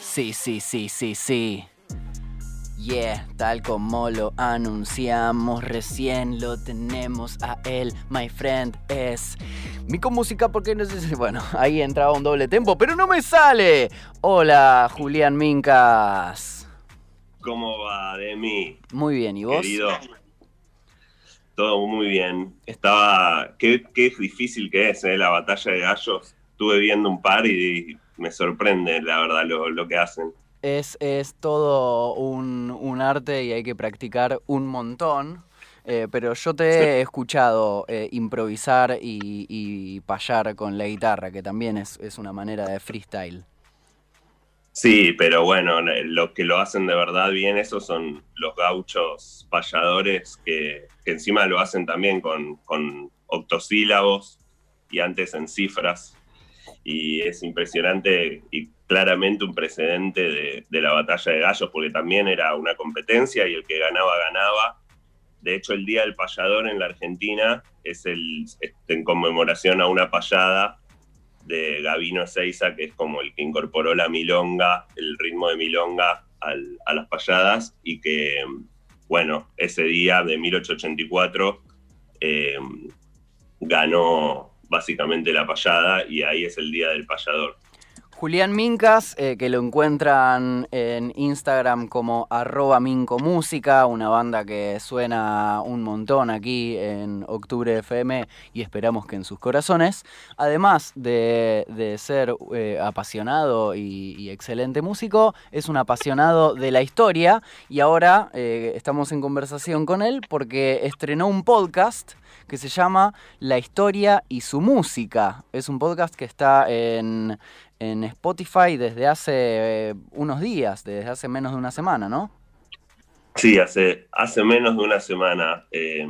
Sí, sí, sí, sí, sí. Yeah, tal como lo anunciamos recién, lo tenemos a él, my friend, es Mico Música, porque no sé si... Bueno, ahí entraba un doble tempo, pero no me sale. Hola, Julián Mincas. ¿Cómo va, Demi? Muy bien, ¿y vos? Querido. Todo muy bien. Estaba... Qué, qué difícil que es, ¿eh? La batalla de gallos. Estuve viendo un par y me sorprende, la verdad, lo, lo que hacen. Es, es todo un, un arte y hay que practicar un montón. Eh, pero yo te he escuchado eh, improvisar y, y payar con la guitarra, que también es, es una manera de freestyle. Sí, pero bueno, los que lo hacen de verdad bien, esos son los gauchos payadores que, que encima lo hacen también con, con octosílabos y antes en cifras. Y es impresionante y claramente un precedente de, la batalla de gallos, porque también era una competencia y el que ganaba, ganaba. De hecho, el Día del Payador en la Argentina es el, en conmemoración a una payada de Gavino Ezeiza, que es como el que incorporó la milonga, el ritmo de milonga a las payadas, y que, bueno, ese día de 1884 eh, ganó básicamente la payada y ahí es el Día del Payador. Julián Mincas, eh, que lo encuentran en Instagram como arroba mincomúsica, una banda que suena un montón aquí en Octubre FM y esperamos que en sus corazones. Además de, ser eh, apasionado y, y, excelente músico, es un apasionado de la historia y ahora eh, estamos en conversación con él porque estrenó un podcast que se llama La historia y su música. Es un podcast que está en en Spotify desde hace eh, unos días, desde hace menos de una semana, ¿no? Sí, hace, hace menos de una semana. Eh,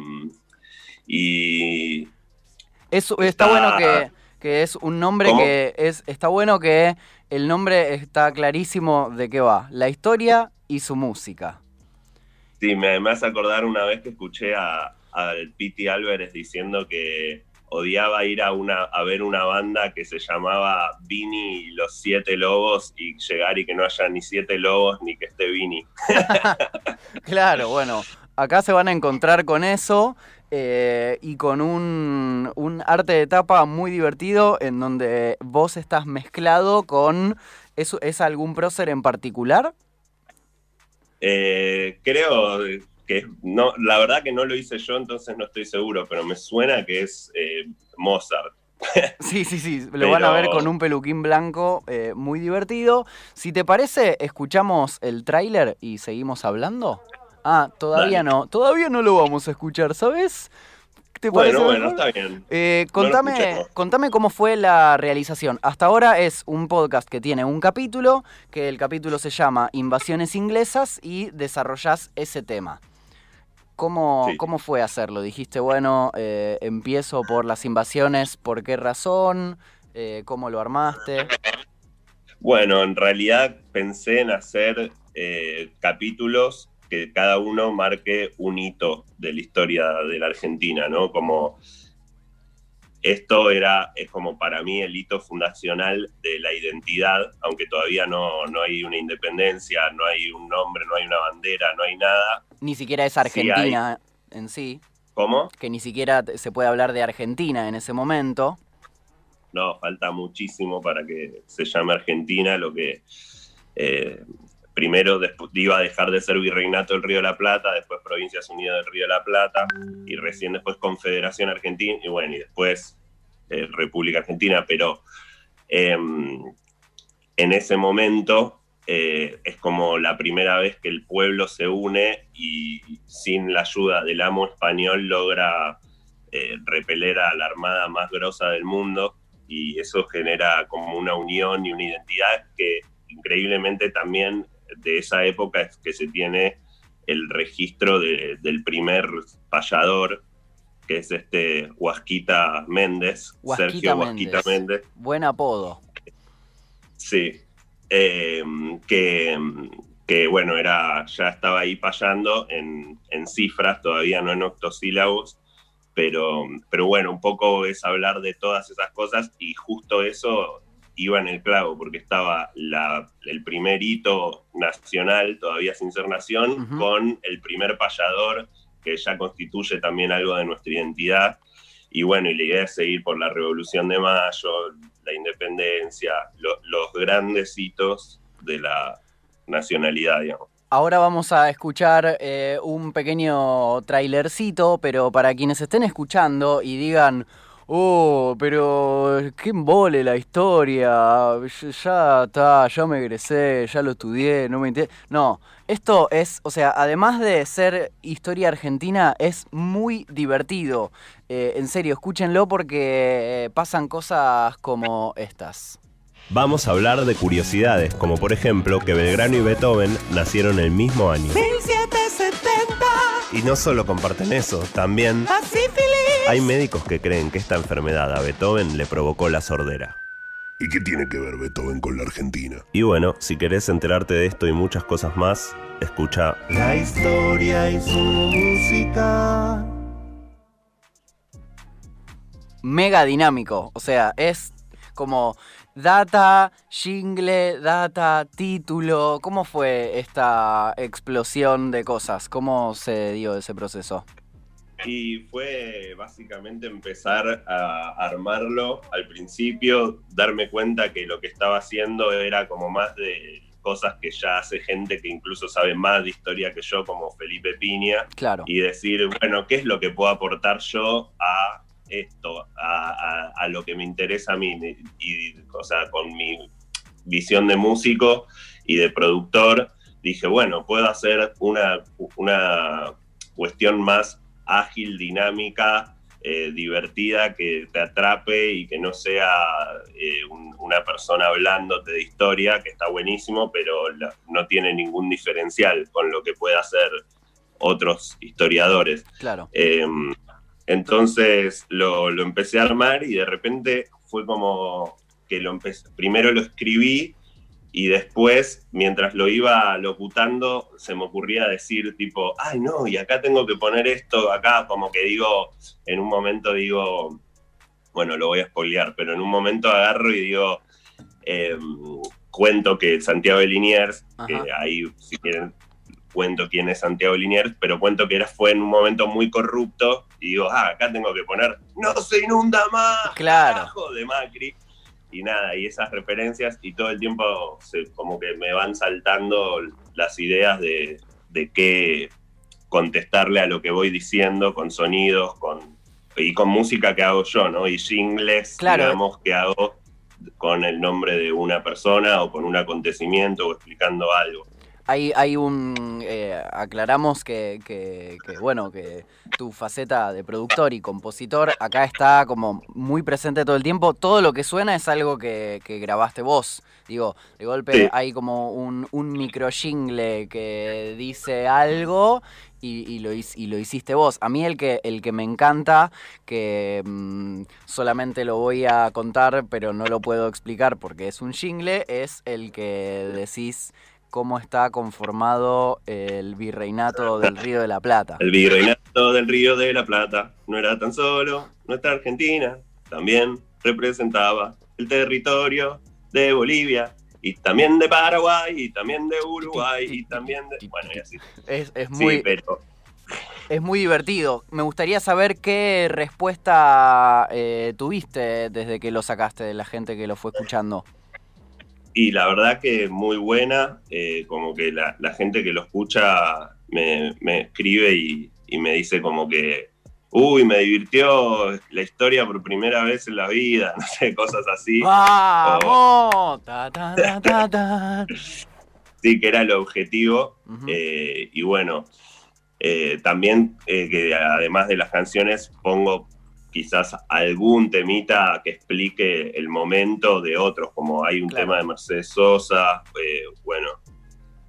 y. Eso, está, está, bueno que, que es un nombre ¿Cómo? que es. Está bueno que el nombre está clarísimo de qué va. La historia y su música. Sí, me, me hace acordar una vez que escuché a, al Piti Álvarez diciendo que odiaba ir a, una, a ver una banda que se llamaba Vini y los Siete Lobos y llegar y que no haya ni Siete Lobos ni que esté Vini. claro, bueno, acá se van a encontrar con eso eh, y con un, un, arte de tapa muy divertido en donde vos estás mezclado con... ¿Es, es algún prócer en particular? Eh, creo que no, la verdad que no lo hice yo, entonces no estoy seguro, pero me suena que es eh, Mozart. Sí, sí, sí, lo pero... van a ver con un peluquín blanco eh, muy divertido. Si te parece, escuchamos el tráiler y seguimos hablando. Ah, todavía Dale. no, todavía no lo vamos a escuchar, ¿sabes? ¿Te bueno, bueno, está bien. Eh, contame, no contame cómo fue la realización. Hasta ahora es un podcast que tiene un capítulo, que el capítulo se llama Invasiones Inglesas y desarrollás ese tema. ¿Cómo, sí. ¿Cómo, fue hacerlo? Dijiste, bueno, eh, empiezo por las invasiones, ¿por qué razón? Eh, ¿Cómo lo armaste? Bueno, en realidad pensé en hacer eh, capítulos que cada uno marque un hito de la historia de la Argentina, ¿no? Como esto era, es como para mí el hito fundacional de la identidad, aunque todavía no, no hay una independencia, no hay un nombre, no hay una bandera, no hay nada. Ni siquiera es Argentina sí en sí. ¿Cómo? Que ni siquiera se puede hablar de Argentina en ese momento. No, falta muchísimo para que se llame Argentina, lo que eh, primero iba a dejar de ser Virreinato del Río de la Plata, después Provincias Unidas del Río de la Plata, y recién después Confederación Argentina, y bueno, y después eh, República Argentina, pero eh, en ese momento eh, es como la primera vez que el pueblo se une y sin la ayuda del amo español logra eh, repeler a la armada más grosa del mundo, y eso genera como una unión y una identidad que increíblemente también de esa época es que se tiene el registro de, del primer payador, que es este Huasquita Méndez, Huasquita Sergio Méndez. Huasquita Méndez. Buen apodo. Sí, eh, que, que, bueno, era, ya estaba ahí payando en, en, cifras, todavía no en octosílabos, pero, pero bueno, un poco es hablar de todas esas cosas y justo eso iba en el clavo, porque estaba el primer hito nacional, todavía sin ser nación, con el primer payador, que ya constituye también algo de nuestra identidad. Y bueno, y la idea es seguir por la Revolución de Mayo, la independencia, los grandes hitos de la nacionalidad, digamos. Ahora vamos a escuchar eh, un pequeño trailercito, pero para quienes estén escuchando y digan, oh, pero qué embole la historia, ya está, ya me egresé, ya lo estudié, no me interesa. No, esto es, o sea, además de ser historia argentina, es muy divertido. Eh, en serio, escúchenlo porque eh, pasan cosas como estas. Vamos a hablar de curiosidades, como por ejemplo que Belgrano y Beethoven nacieron el mismo año. 1770. Y no solo comparten eso, también hay médicos que creen que esta enfermedad a Beethoven le provocó la sordera. ¿Y qué tiene que ver Beethoven con la Argentina? Y bueno, si querés enterarte de esto y muchas cosas más, escucha La historia y su música. Mega dinámico, o sea, es como Data, jingle, data, título. ¿Cómo fue esta explosión de cosas? ¿Cómo se dio ese proceso? Y fue básicamente empezar a armarlo al principio, darme cuenta que lo que estaba haciendo era como más de cosas que ya hace gente que incluso sabe más de historia que yo, como Felipe Piña. Claro. Y decir, bueno, ¿qué es lo que puedo aportar yo a esto a, lo que me interesa a mí, y, o sea, con mi visión de músico y de productor, dije, bueno, puedo hacer una, una cuestión más ágil, dinámica, eh, divertida, que te atrape y que no sea eh, una persona hablándote de historia, que está buenísimo, pero no tiene ningún diferencial con lo que puede hacer otros historiadores. Claro. Em, entonces lo, empecé a armar y de repente fue como que lo empecé, primero lo escribí y después, mientras lo iba locutando, se me ocurría decir tipo, ay no, y acá tengo que poner esto, acá como que digo, en un momento digo, bueno, lo voy a spoilear, pero en un momento agarro y digo, em, cuento que Santiago de Liniers, que ahí si quieren cuento quién es Santiago Liniers, pero cuento que era, fue en un momento muy corrupto y digo, ah, acá tengo que poner, no se inunda más, claro. de Macri. Y nada, y esas referencias y todo el tiempo como que me van saltando las ideas de, de qué contestarle a lo que voy diciendo con sonidos, con y con música que hago yo, ¿no? Y jingles, digamos, que hago con el nombre de una persona o con un acontecimiento o explicando algo hay, hay un. Eh, aclaramos que, que, bueno, que tu faceta de productor y compositor acá está como muy presente todo el tiempo. Todo lo que suena es algo que, grabaste vos. Digo, de golpe hay como un, un micro jingle que dice algo y, lo, y, lo, hiciste vos. A mí el que, el que me encanta, que mm, solamente lo voy a contar, pero no lo puedo explicar porque es un jingle, es el que decís cómo está conformado el virreinato del Río de la Plata. El virreinato del Río de la Plata no era tan solo nuestra Argentina, también representaba el territorio de Bolivia y también de Paraguay y también de Uruguay y también de... Bueno, y así. Es, muy... Es muy divertido. Me gustaría saber qué respuesta eh, tuviste desde que lo sacaste de la gente que lo fue escuchando. Y la verdad que muy buena, eh, como que la, gente que lo escucha me, escribe y, me dice como que, uy, me divirtió la historia por primera vez en la vida, no sé, cosas así. ¡Vamos! sí, que era el objetivo. Eh, y bueno, eh, también que además de las canciones pongo quizás algún temita que explique el momento de otros, como hay un tema de Mercedes Sosa, eh, bueno,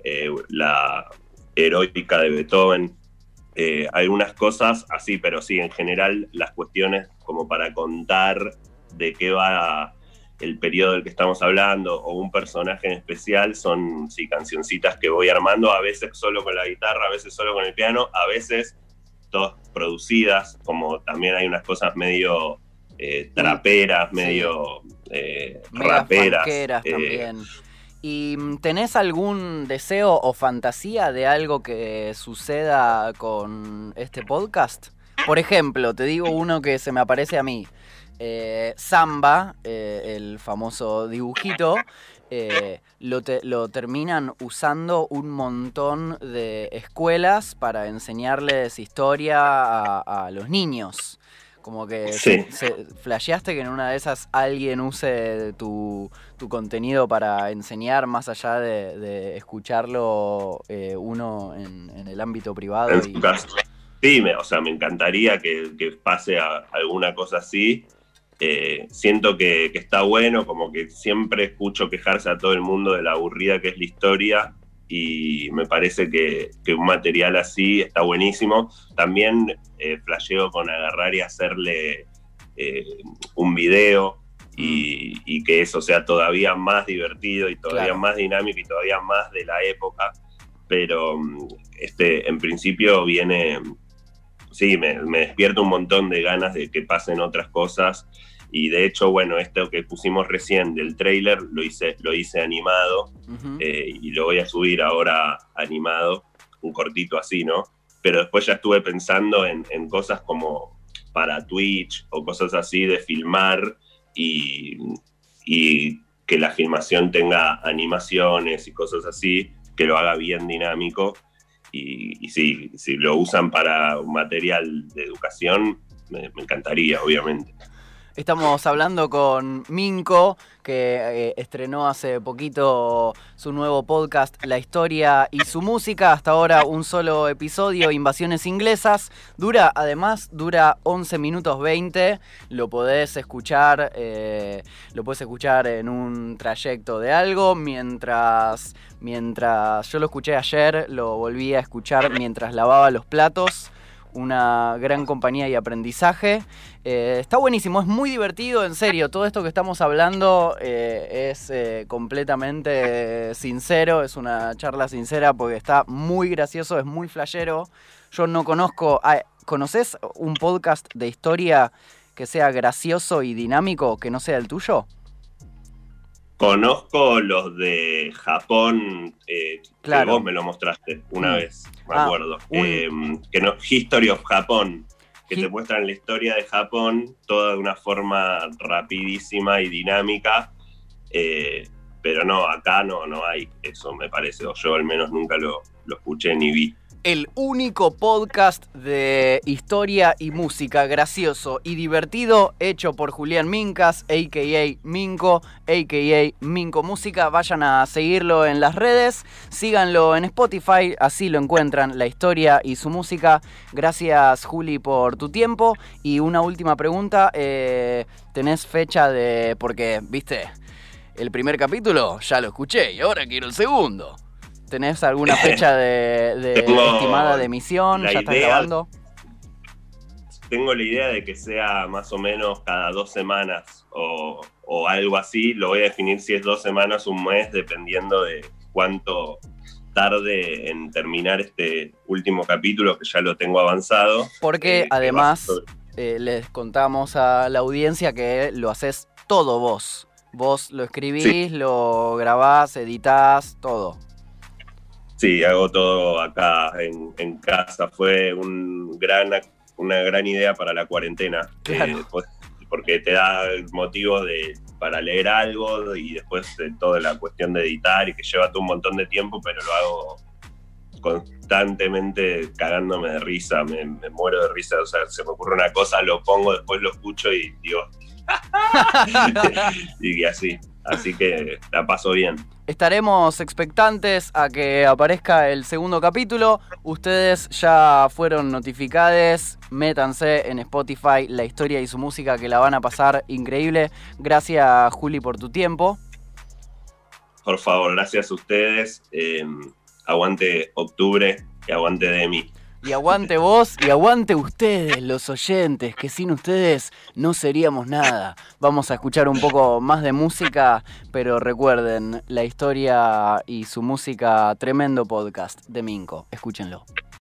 eh, la heroica de Beethoven, eh, algunas cosas así, pero sí, en general las cuestiones como para contar de qué va el periodo del que estamos hablando o un personaje en especial son sí, cancioncitas que voy armando, a veces solo con la guitarra, a veces solo con el piano, a veces todas producidas, como también hay unas cosas medio eh, traperas, medio eh, raperas. también. ¿Y mm, tenés algún deseo o fantasía de algo que suceda con este podcast? Por ejemplo, te digo uno que se me aparece a mí. Eh, Samba, eh, el famoso dibujito, eh, lo, terminan usando un montón de escuelas para enseñarles historia a los niños. Como que se, flasheaste que en una de esas alguien use tu, contenido para enseñar más allá de, escucharlo eh, uno en, el ámbito privado. Sí, me, o sea, me encantaría que, pase a alguna cosa así. Eh, siento que, está bueno, como que siempre escucho quejarse a todo el mundo de la aburrida que es la historia y me parece que, un material así está buenísimo. También eh, flasheo con agarrar y hacerle eh, un video y, mm. que eso sea todavía más divertido y todavía más dinámico y todavía más de la época. Pero mm, este, en principio viene, sí, me, me despierta un montón de ganas de que pasen otras cosas y de hecho, bueno, esto que pusimos recién del trailer lo hice, lo hice animado eh, y lo voy a subir ahora animado, un cortito así, ¿no? Pero después ya estuve pensando en, cosas como para Twitch o cosas así de filmar y, que la filmación tenga animaciones y cosas así, que lo haga bien dinámico. Y, y si, si lo usan para un material de educación, me encantaría, obviamente. Estamos hablando con Minko, que eh, estrenó hace poquito su nuevo podcast La historia y su música. Hasta ahora un solo episodio, Invasiones Inglesas. Dura, además, dura 11 minutos 20. Lo podés escuchar, eh, lo podés escuchar en un trayecto de algo. Mientras, mientras yo lo escuché ayer, lo volví a escuchar mientras lavaba los platos una gran compañía y aprendizaje. Eh, está buenísimo, es muy divertido, en serio. Todo esto que estamos hablando eh, es eh, completamente sincero, es una charla sincera porque está muy gracioso, es muy flashero. Yo no conozco. Ah, ¿Conoces un podcast de historia que sea gracioso y dinámico que no sea el tuyo? Conozco los de Japón, eh, que vos me lo mostraste una mm. vez, me ah, acuerdo. Em, que no, History of Japón, que te muestran la historia de Japón toda de una forma rapidísima y dinámica. Eh, pero no, acá no, no hay eso, me parece, o yo al menos nunca lo, lo escuché ni vi el único podcast de historia y música gracioso y divertido hecho por Julián Mincas, a.k.a. Minco, a.k.a. Minco Música. Vayan a seguirlo en las redes, síganlo en Spotify, así lo encuentran, la historia y su música. Gracias Juli por tu tiempo. Y una última pregunta, eh, ¿tenés fecha de... porque, viste, el primer capítulo ya lo escuché y ahora quiero el segundo? ¿Tenés alguna fecha de, estimada de emisión? ¿Ya estás grabando? Tengo la idea de que sea más o menos cada dos semanas o, algo así. Lo voy a definir si es dos semanas, un mes, dependiendo de cuánto tarde en terminar este último capítulo, que ya lo tengo avanzado. Porque eh, además eh, les contamos a la audiencia que lo haces todo vos. Vos lo escribís, lo grabás, editás, todo. Sí, hago todo acá en, casa. Fue un gran, una gran idea para la cuarentena. Eh, pues, porque te da motivos de, para leer algo y después de toda la cuestión de editar y que lleva todo un montón de tiempo, pero lo hago constantemente cagándome de risa, me, muero de risa, o sea, se me ocurre una cosa, lo pongo, después lo escucho y digo, y así, así que la paso bien. Estaremos expectantes a que aparezca el segundo capítulo. Ustedes ya fueron notificados. Métanse en Spotify la historia y su música que la van a pasar increíble. Gracias Juli por tu tiempo. Por favor, gracias a ustedes. Eh, aguante octubre y aguante Demi. Y aguante vos y aguante ustedes, los oyentes, que sin ustedes no seríamos nada. Vamos a escuchar un poco más de música, pero recuerden, la historia y su música, tremendo podcast de Minco. Escúchenlo.